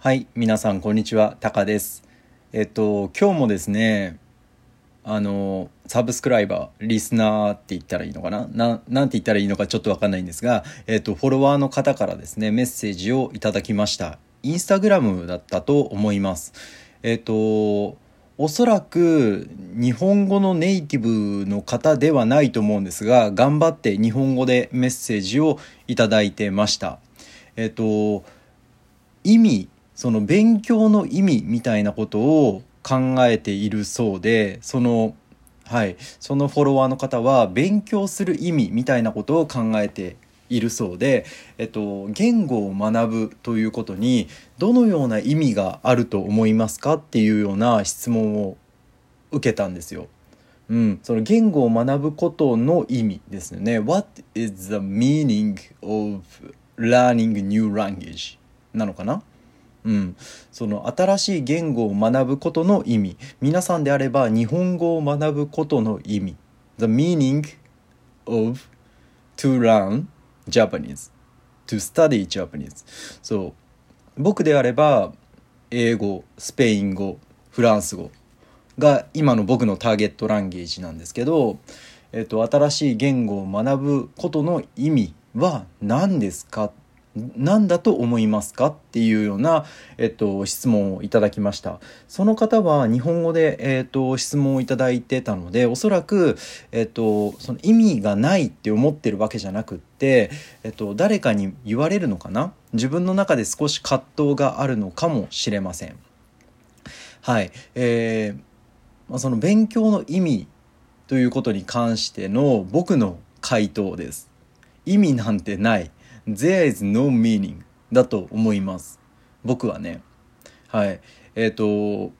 はい、皆さんこんにちは、タカです。えっと今日もですね、あのサブスクライバー、リスナーって言ったらいいのかな、ななんて言ったらいいのかちょっとわかんないんですが、えっとフォロワーの方からですねメッセージをいただきました。インスタグラムだったと思います。えっとおそらく日本語のネイティブの方ではないと思うんですが頑張って日本語でメッセージをいただいてました。えっと意味その勉強の意味みたいなことを考えているそうでそのはいそのフォロワーの方は勉強する意味みたいなことを考えているそうで、えっと、言語を学ぶということにどのような意味があると思いますか？っていうような質問を受けたんですよ。うん、その言語を学ぶことの意味ですよね。What is the meaning of learning new language? なのかな？うん、その新しい言語を学ぶことの意味。皆さんであれば日本語を学ぶことの意味。The meaning of to learn Japanese. To study Japanese. そう僕であれば英語スペイン語フランス語が今の僕のターゲットランゲージなんですけど、えっと、新しい言語を学ぶことの意味は何ですか何だと思いますか？っていうような、えっと、質問をいただきました。その方は日本語で、えっと、質問をいただいてたのでおそらく、えっと、その意味がないって思ってるわけじゃなくって、えっと、誰かに言われるのかな？自分の中で少し葛藤があるのかもしれません。はい。えーまあ、その勉強の意味ということに関しての僕の回答です。意味なんてない。There is no meaning だと思います。僕はね。はい。えっ、と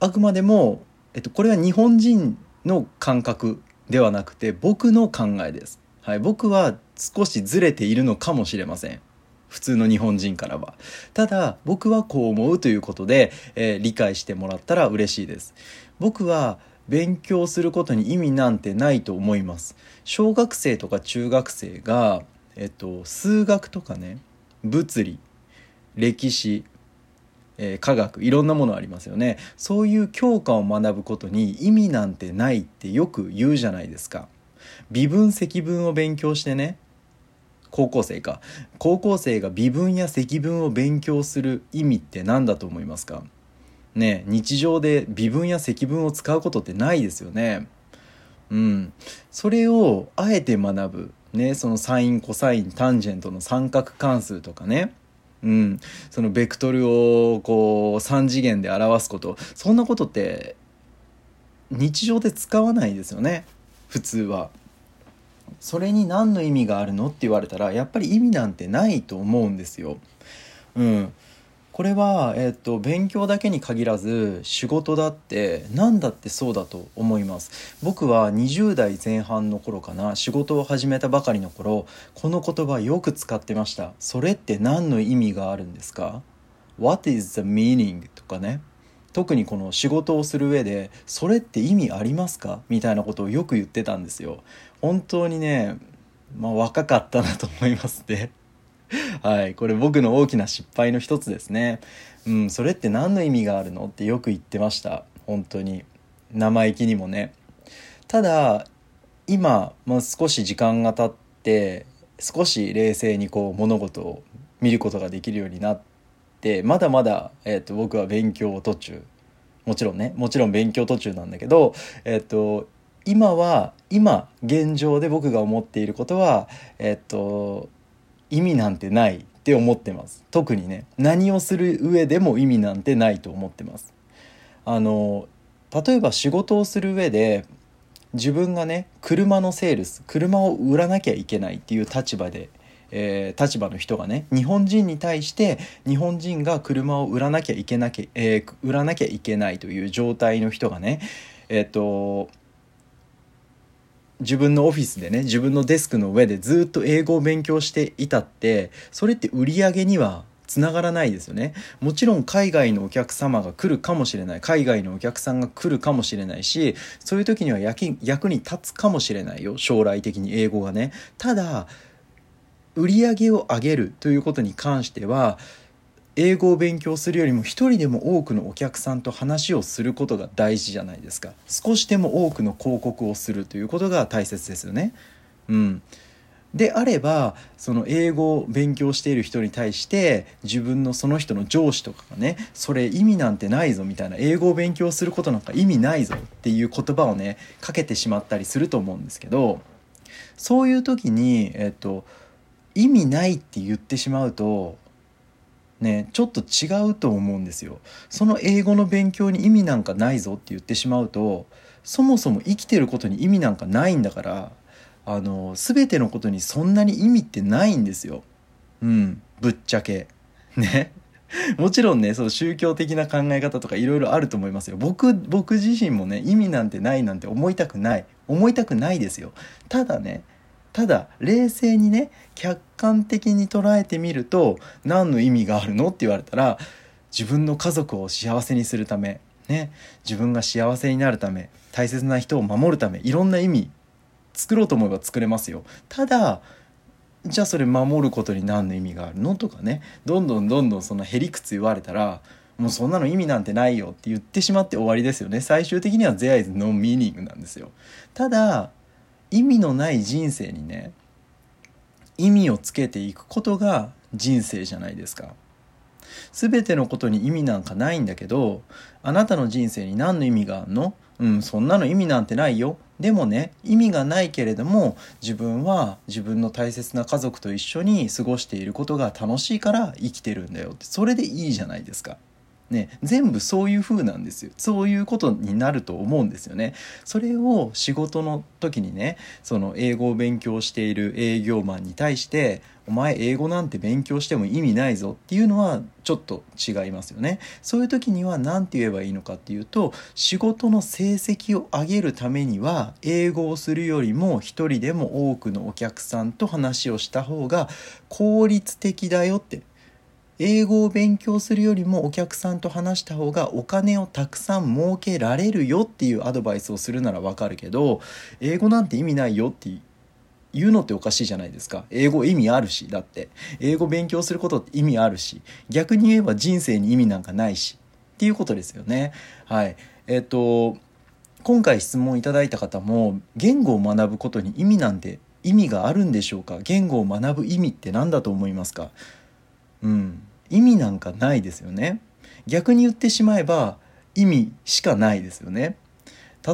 あくまでも、えっと、これは日本人の感覚ではなくて僕の考えです、はい、僕は少しずれているのかもしれません。普通の日本人からは。ただ僕はこう思うということで、えー理解してもらったら嬉しいです。僕は勉強することに意味なんてないと思います。小学生とか中学生が、えっと、数学とかね物理歴史えー科学いろんなものありますよね。そういう教科を学ぶことに意味なんてないってよく言うじゃないですか。微分積分を勉強してね高校生か。高校生が微分や積分を勉強する意味って何だと思いますか？ね日常で微分や積分を使うことってないですよね。うん。それをあえて学ぶ。ねそのサインコサインタンジェントの三角関数とかね。うん、そのベクトルをこう3次元で表すこと。そんなことって日常で使わないですよね。普通は。それに何の意味があるのって言われたらやっぱり意味なんてないと思うんですよ。うん、これは、えっと勉強だけに限らず仕事だって何だってそうだと思います。僕は20代前半の頃かな仕事を始めたばかりの頃この言葉よく使ってました。それって何の意味があるんですか？What is the meaning? とかね。特にこの仕事をする上でそれって意味ありますか？みたいなことをよく言ってたんですよ。本当にねまあ若かったなと思いますね。はいこれ僕の大きな失敗の一つですね。うんそれって何の意味があるのってよく言ってました。本当に。生意気にもね。ただ今、まあ、少し時間が経って少し冷静にこう物事を見ることができるようになってまだまだ、えー、と僕は勉強途中。もちろんね。もちろん勉強途中なんだけどえっ、と今は今現状で僕が思っていることはえっ、と意味なんてないって思ってます。特にね何をする上でも意味なんてないと思ってます。あの例えば仕事をする上で自分がね車のセールス車を売らなきゃいけないっていう立場で、えー立場の人がね日本人に対して日本人が車を売らなきゃいけなきゃ、えー売らなきゃいけないという状態の人がねえっ、と自分のオフィスでね自分のデスクの上でずっと英語を勉強していたってそれって売り上げにはつながらないですよね。もちろん海外のお客様が来るかもしれない。海外のお客さんが来るかもしれないしそういう時には役に役に立つかもしれないよ。将来的に英語がね。ただ売り上げを上げるということに関しては英語を勉強するよりも一人でも多くのお客さんと話をすることが大事じゃないですか。少しでも多くの広告をするということが大切ですよね。うん。であればその英語を勉強している人に対して自分のその人の上司とかがねそれ意味なんてないぞみたいな英語を勉強することなんか意味ないぞっていう言葉をねかけてしまったりすると思うんですけどそういう時に、えっと、意味ないって言ってしまうとねちょっと違うと思うんですよ。その英語の勉強に意味なんかないぞって言ってしまうとそもそも生きてることに意味なんかないんだからあの全てのことにそんなに意味ってないんですよ。うん、ぶっちゃけ。ね。もちろんね、その宗教的な考え方とかいろいろあると思いますよ。僕、僕自身もね、意味なんてないなんて思いたくない。思いたくないですよ。ただね、ただ冷静にね客観的に捉えてみると何の意味があるのって言われたら自分の家族を幸せにするためね自分が幸せになるため大切な人を守るためいろんな意味作ろうと思えば作れますよ。ただじゃあそれ守ることに何の意味があるのとかねどんどんどんどんそのへりくつ言われたらもうそんなの意味なんてないよって言ってしまって終わりですよね。最終的には There is no meaning なんですよ。ただ意味のない人生にね意味をつけていくことが人生じゃないですか。全てのことに意味なんかないんだけどあなたの人生に何の意味があるの？うんそんなの意味なんてないよ。でもね意味がないけれども自分は自分の大切な家族と一緒に過ごしていることが楽しいから生きてるんだよって。それでいいじゃないですか。ね、全部そういう風なんですよ。そういうことになると思うんですよね。それを仕事の時にねその英語を勉強している営業マンに対してお前英語なんて勉強しても意味ないぞっていうのはちょっと違いますよね。そういう時には何て言えばいいのかっていうと仕事の成績を上げるためには英語をするよりも一人でも多くのお客さんと話をした方が効率的だよって英語を勉強するよりもお客さんと話した方がお金をたくさん儲けられるよっていうアドバイスをするならわかるけど英語なんて意味ないよって言うのっておかしいじゃないですか。英語意味あるしだって。英語勉強することって意味あるし逆に言えば人生に意味なんかないしっていうことですよね。はい。えっ、と今回質問いただいた方も言語を学ぶことに意味なんて意味があるんでしょうか？言語を学ぶ意味って何だと思いますか？うん。意味なんかないですよね。逆に言ってしまえば意味しかないですよね。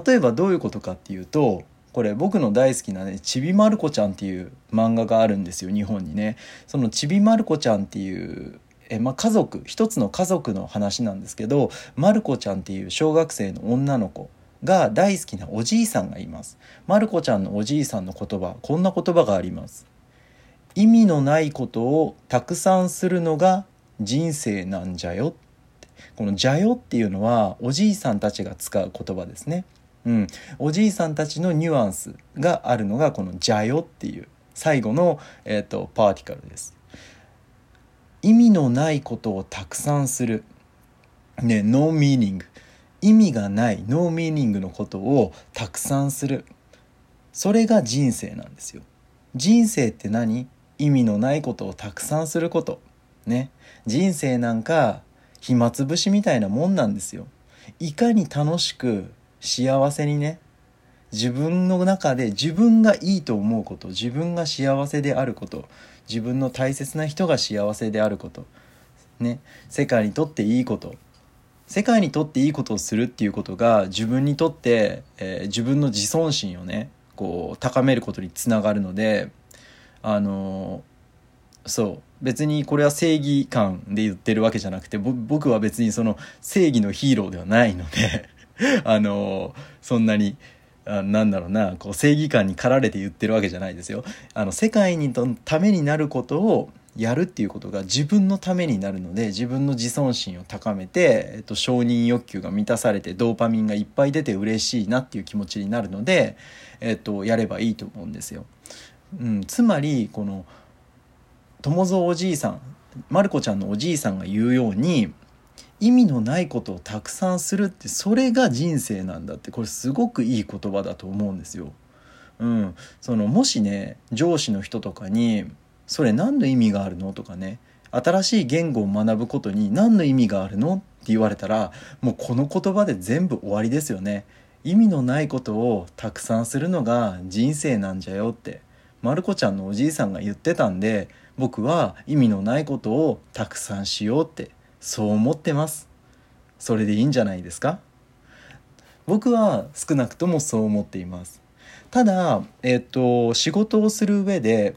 例えばどういうことかっていうとこれ僕の大好きなねちびまる子ちゃんっていう漫画があるんですよ日本にね。そのちびまる子ちゃんっていうえまあ、家族一つの家族の話なんですけどまる子ちゃんっていう小学生の女の子が大好きなおじいさんがいます。まる子ちゃんのおじいさんの言葉こんな言葉があります。意味のないことをたくさんするのが人生なんじゃよこの「じゃよ」っていうのはおじいさんたちが使う言葉ですね。うん、おじいさんたちのニュアンスがあるのがこの「じゃよ」っていう最後の、えーと、 particle です。意味のないことをたくさんする。ね、 no meaning。意味がない no meaningのことをたくさんする。それが人生なんですよ。人生って何？意味のないことをたくさんすること。ね。人生なんか暇つぶしみたいなもんなんですよ。いかに楽しく幸せにね自分の中で自分がいいと思うこと自分が幸せであること自分の大切な人が幸せであることね世界にとっていいこと世界にとっていいことをするっていうことが自分にとって、えー、自分の自尊心をねこう高めることにつながるのであの、そう別にこれは正義感で言ってるわけじゃなくて僕は別にその正義のヒーローではないので あのそんなにあなんだろうなこう正義感に駆られて言ってるわけじゃないですよ。あの世界にとためになることをやるっていうことが自分のためになるので自分の自尊心を高めて、えっと、承認欲求が満たされてドーパミンがいっぱい出て嬉しいなっていう気持ちになるので、えっと、やればいいと思うんですよ。うん、つまりこの友蔵おじいさんまる子ちゃんのおじいさんが言うように意味のないことをたくさんするってそれが人生なんだってこれすごくいい言葉だと思うんですよ。うん、そのもしね上司の人とかに「それ何の意味があるの?」とかね「新しい言語を学ぶことに何の意味があるのって言われたらもうこの言葉で全部終わりですよね意味のないことをたくさんするのが人生なんじゃよってまる子ちゃんのおじいさんが言ってたんで僕は意味のないことをたくさんしようってそう思ってます。それでいいんじゃないですか？僕は少なくともそう思っています。ただ、えっと、仕事をする上で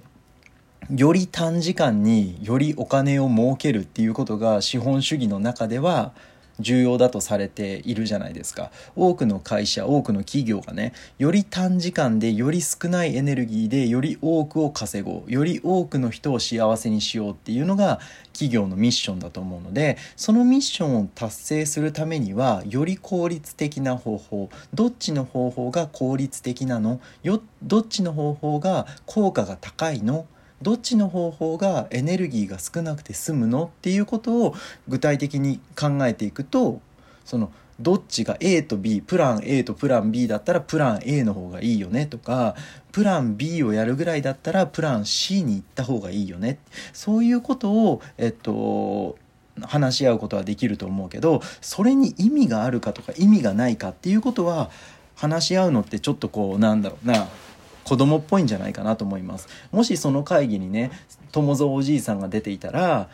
より短時間によりお金を儲けるっていうことが資本主義の中では重要だとされているじゃないですか。多くの会社多くの企業がねより短時間でより少ないエネルギーでより多くを稼ごうより多くの人を幸せにしようっていうのが企業のミッションだと思うのでそのミッションを達成するためにはより効率的な方法どっちの方法が効率的なの？よどっちの方法が効果が高いの？どっちの方法がエネルギーが少なくて済むのっていうことを具体的に考えていくとそのどっちが A と B プラン A とプラン B だったらプラン A の方がいいよねとかプラン B をやるぐらいだったらプラン C に行った方がいいよねそういうことをえっと話し合うことはできると思うけどそれに意味があるかとか意味がないかっていうことは話し合うのってちょっとこうなんだろうな。子供っぽいんじゃないかなと思います。もしその会議にね友蔵おじいさんが出ていたら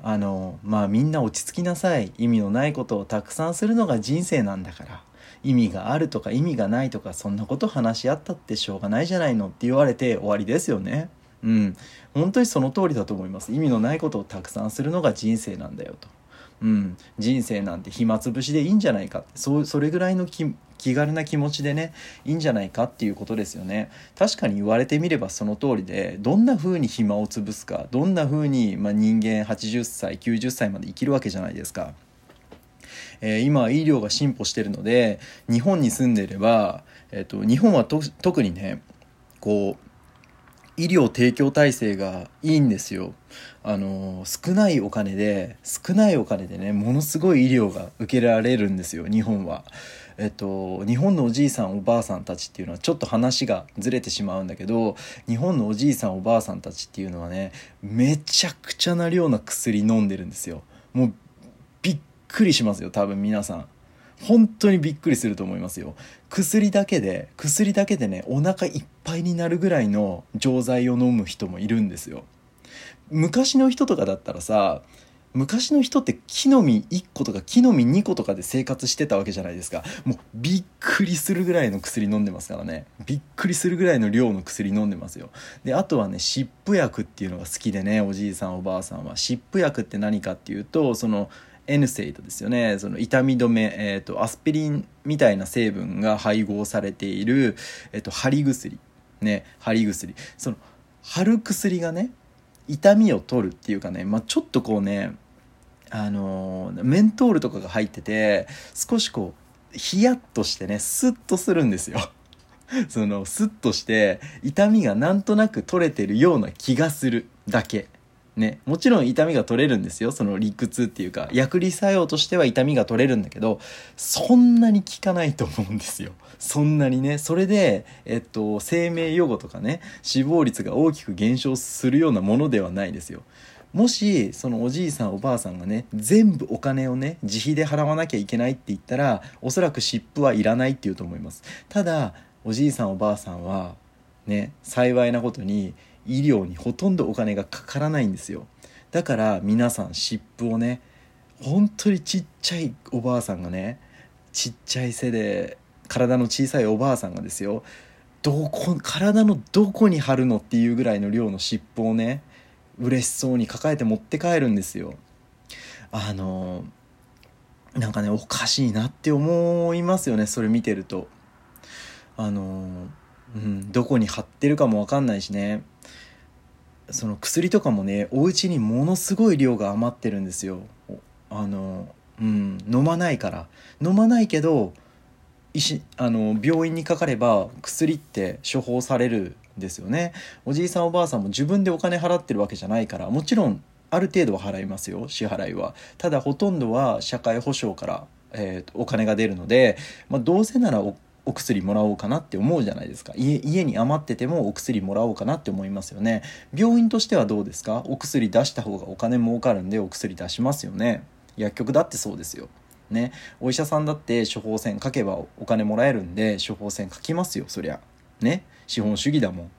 あのまあみんな落ち着きなさい。意味のないことをたくさんするのが人生なんだから。意味があるとか意味がないとかそんなこと話し合ったってしょうがないじゃないのって言われて終わりですよね。うん。本当にその通りだと思います。意味のないことをたくさんするのが人生なんだよと。うん、人生なんて暇つぶしでいいんじゃないかそうそれぐらいの気気軽な気持ちでねいいんじゃないかっていうことですよね確かに言われてみればその通りでどんな風に暇を潰すかどんな風にまに人間80歳90歳まで生きるわけじゃないですか。えー、今医療が進歩してるので日本に住んでいれば、えーと、日本は特にねこう医療提供体制がいいんですよ。あの少ないお金で少ないお金でねものすごい医療が受けられるんですよ日本は。えっと、日本のおじいさんおばあさんたちっていうのはちょっと話がずれてしまうんだけど日本のおじいさんおばあさんたちっていうのはねめちゃくちゃな量の薬飲んでるんですよ。もうびっくりしますよ多分皆さん。本当にびっくりすると思いますよ薬だけで薬だけでねお腹いっぱいになるぐらいの錠剤を飲む人もいるんですよ昔の人とかだったらさ昔の人って木の実1個とか木の実2個とかで生活してたわけじゃないですか。もうびっくりするぐらいの薬飲んでますからね。びっくりするぐらいの量の薬飲んでますよ。であとはね湿布薬っていうのが好きでねおじいさんおばあさんは。湿布薬って何かっていうとその N セイドですよね。その痛み止め、えーと、アスピリンみたいな成分が配合されている、えーと、貼り薬。ね貼り薬。その貼る薬がね痛みを取るっていうかね、まあ、ちょっとこうねあの、メントールとかが入ってて少しこうヒヤッとしてねスッとするんですよ。そのスッとして痛みがなんとなく取れてるような気がするだけ。ね、もちろん痛みが取れるんですよ。その理屈っていうか薬理作用としては痛みが取れるんだけどそんなに効かないと思うんですよ。そんなにね。それで、えっと、生命予後とかね死亡率が大きく減少するようなものではないですよ。もしそのおじいさんおばあさんがね全部お金をね自費で払わなきゃいけないって言ったらおそらく湿布はいらないっていうと思います。ただおじいさんおばあさんはね幸いなことに医療にほとんどお金がかからないんですよ。だから皆さん湿布をね本当にちっちゃいおばあさんがねちっちゃい背で体の小さいおばあさんがですよどこ体のどこに貼るのっていうぐらいの量の湿布をね嬉しそうに抱えて持って帰るんですよ。あのなんかねおかしいなって思いますよねそれ見てると。あのうんどこに貼ってるかも分かんないしね。その薬とかもねお家にものすごい量が余ってるんですよ。あのうん飲まないから。飲まないけど医師あの病院にかかれば薬って処方されるですよね。おじいさんおばあさんも自分でお金払ってるわけじゃないからもちろんある程度は払いますよ支払いは。ただほとんどは社会保障から、えー、お金が出るので、まあ、どうせならおお薬もらおうかなって思うじゃないですか。家家に余っててもお薬もらおうかなって思いますよね。病院としてはどうですか？お薬出した方がお金儲かるんでお薬出しますよね。薬局だってそうですよ。ね。お医者さんだって処方箋書けばお金もらえるんで処方箋書きますよそりゃ。ね。資本主義だもん。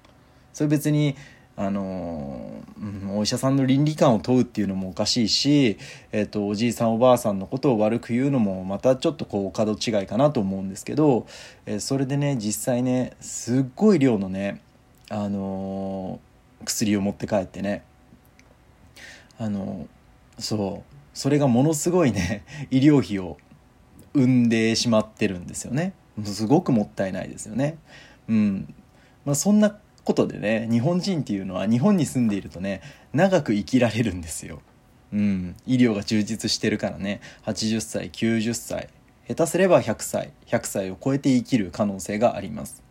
それ別にあのうんお医者さんの倫理観を問うっていうのもおかしいし、えーと、おじいさんおばあさんのことを悪く言うのもまたちょっとこう角違いかなと思うんですけど、えー、それでね実際ねすっごい量のね、あの、薬を持って帰ってねあの、そうそれがものすごいね 医療費を生んでしまってるんですよね。すごくもったいないですよね。うん。まあ、そんなことでね日本人っていうのは日本に住んでいるとね長く生きられるんですよ。うん、医療が充実してるからね80歳90歳下手すれば100歳100歳を超えて生きる可能性があります。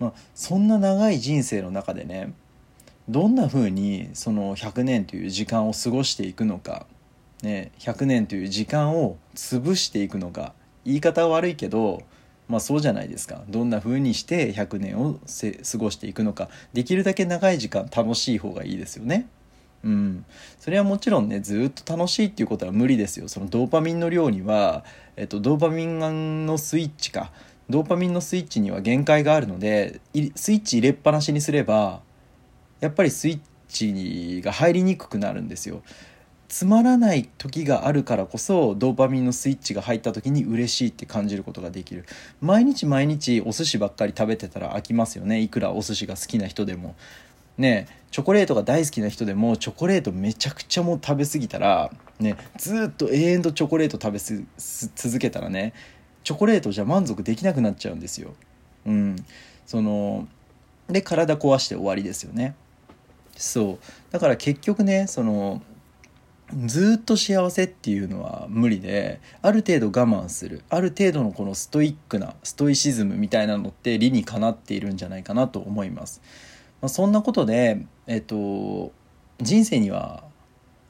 まあ、そんな長い人生の中でねどんな風にその100年という時間を過ごしていくのか、ね、100年という時間を潰していくのか言い方は悪いけどまあそうじゃないですか。どんな風にして100年を過ごしていくのか。できるだけ長い時間楽しい方がいいですよね。うん、それはもちろんねずっと楽しいっていうことは無理ですよ。そのドーパミンの量には、えっと、ドーパミンのスイッチか。ドーパミンのスイッチには限界があるのでスイッチ入れっぱなしにすればやっぱりスイッチが入りにくくなるんですよ。つまらない時があるからこそドーパミンのスイッチが入った時に嬉しいって感じることができる。毎日毎日お寿司ばっかり食べてたら飽きますよね。いくらお寿司が好きな人でも。ねチョコレートが大好きな人でもチョコレートめちゃくちゃもう食べ過ぎたらねずっと永遠とチョコレート食べ続けたらねチョコレートじゃ満足できなくなっちゃうんですよ。うん。そので体壊して終わりですよね。そう。だから結局ねそのずっと幸せっていうのは無理である程度我慢する。ある程度のこのストイックなストイシズムみたいなのって理にかなっているんじゃないかなと思います、まあ、そんなことでえっと人生には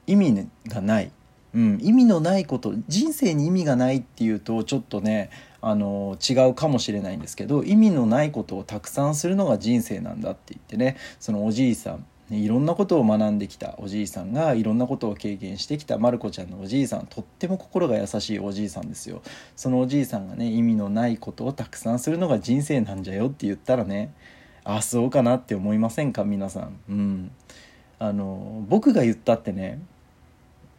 意味がない、うん、意味のないこと人生に意味がないっていうとちょっとねあの違うかもしれないんですけど意味のないことをたくさんするのが人生なんだって言ってねそのおじいさんいろんなことを学んできたおじいさんがいろんなことを経験してきたまる子ちゃんのおじいさんとっても心が優しいおじいさんですよ。そのおじいさんがね意味のないことをたくさんするのが人生なんじゃよって言ったらねあそうかなって思いませんか？皆さん。うん。あの僕が言ったってね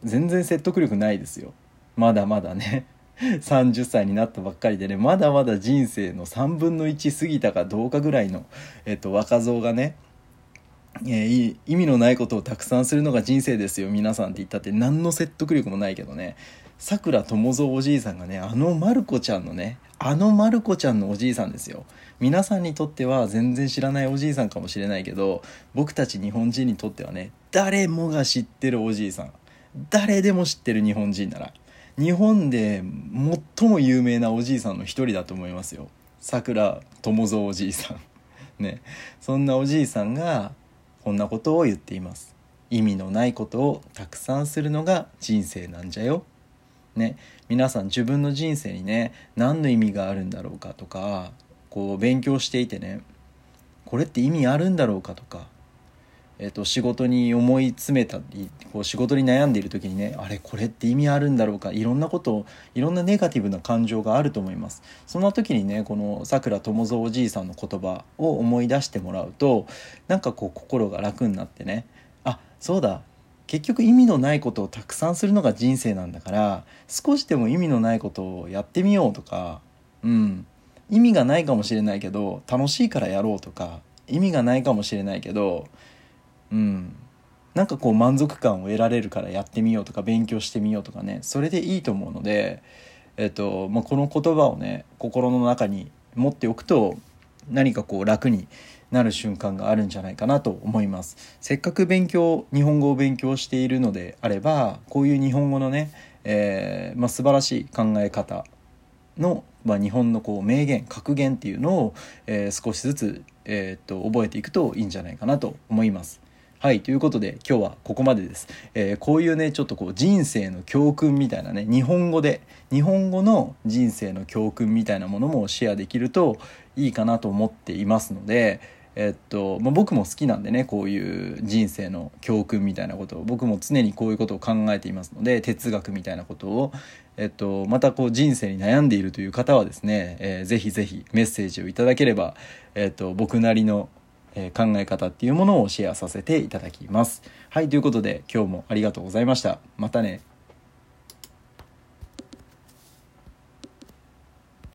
全然説得力ないですよ。まだまだね。30歳になったばっかりでねまだまだ人生の3分の1過ぎたかどうかぐらいの、えっと、若造がねえー、意味のないことをたくさんするのが人生ですよ皆さんって言ったって何の説得力もないけどね。さくら友蔵おじいさんがねあのまる子ちゃんのねあのまる子ちゃんのおじいさんですよ。皆さんにとっては全然知らないおじいさんかもしれないけど僕たち日本人にとってはね誰もが知ってるおじいさん。誰でも知ってる日本人なら。日本で最も有名なおじいさんの一人だと思いますよ。さくら友蔵おじいさん。ね。そんなおじいさんがこんなことを言っています。意味のないことをたくさんするのが人生なんじゃよ。ね。皆さん自分の人生にね何の意味があるんだろうかとかこう勉強していてねこれって意味あるんだろうかとかえーと、仕事に思い詰めたりこう仕事に悩んでいる時にねあれこれって意味あるんだろうかいろんなことをいろんなネガティブな感情があると思います。そんな時にねこのさくら友蔵おじいさんの言葉を思い出してもらうとなんかこう心が楽になってねあそうだ結局意味のないことをたくさんするのが人生なんだから少しでも意味のないことをやってみようとかうん意味がないかもしれないけど楽しいからやろうとか意味がないかもしれないけどうんなんかこう満足感を得られるからやってみようとか勉強してみようとかねそれでいいと思うので、えっとまあ、この言葉をね心の中に持っておくと何かこう楽になる瞬間があるんじゃないかなと思いますせっかく勉強日本語を勉強しているのであればこういう日本語のね、えーまあ、素晴らしい考え方の、まあ、日本のこう名言格言っていうのを、えー、少しずつ、えー、っと覚えていくといいんじゃないかなと思います。はいということで今日はここまでです、えー、こういうねちょっとこう人生の教訓みたいなね日本語で日本語の人生の教訓みたいなものもシェアできるといいかなと思っていますのでえっとまあ、僕も好きなんでねこういう人生の教訓みたいなことを。僕も常にこういうことを考えていますので哲学みたいなことを、えっと、またこう人生に悩んでいるという方はですね、えー、ぜひぜひメッセージをいただければ、えっと、僕なりのえ考え方っていうものをシェアさせていただきます。はい、ということで今日もありがとうございました。またね。